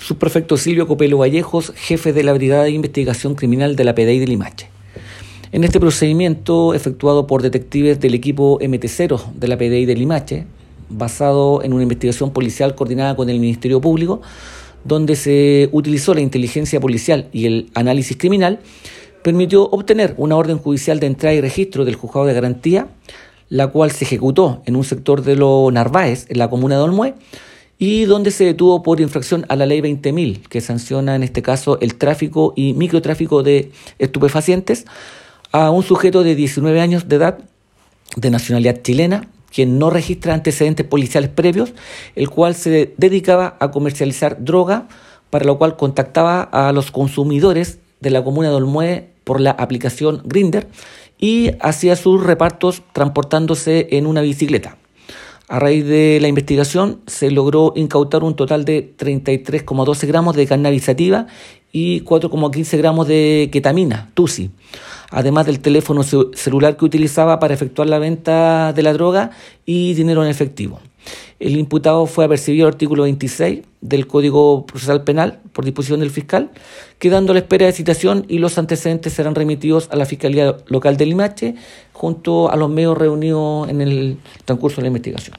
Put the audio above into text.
Subprefecto Silvio Copelo Vallejos, jefe de la Brigada de Investigación Criminal de la PDI de Limache. En este procedimiento, efectuado por detectives del equipo MT0 de la PDI de Limache, basado en una investigación policial coordinada con el Ministerio Público, donde se utilizó la inteligencia policial y el análisis criminal, permitió obtener una orden judicial de entrada y registro del juzgado de garantía, la cual se ejecutó en un sector de los Narváez, en la comuna de Olmué, y donde se detuvo por infracción a la ley 20.000, que sanciona en este caso el tráfico y microtráfico de estupefacientes, a un sujeto de 19 años de edad, de nacionalidad chilena, quien no registra antecedentes policiales previos, el cual se dedicaba a comercializar droga, para lo cual contactaba a los consumidores de la comuna de Olmué por la aplicación Grinder y hacía sus repartos transportándose en una bicicleta. A raíz de la investigación se logró incautar un total de 33,12 gramos de cannabis sativa y 4,15 gramos de ketamina, TUSI, además del teléfono celular que utilizaba para efectuar la venta de la droga y dinero en efectivo. El imputado fue apercibido al artículo 26 del Código Procesal Penal por disposición del fiscal, quedando a la espera de citación y los antecedentes serán remitidos a la Fiscalía Local de Limache junto a los medios reunidos en el transcurso de la investigación.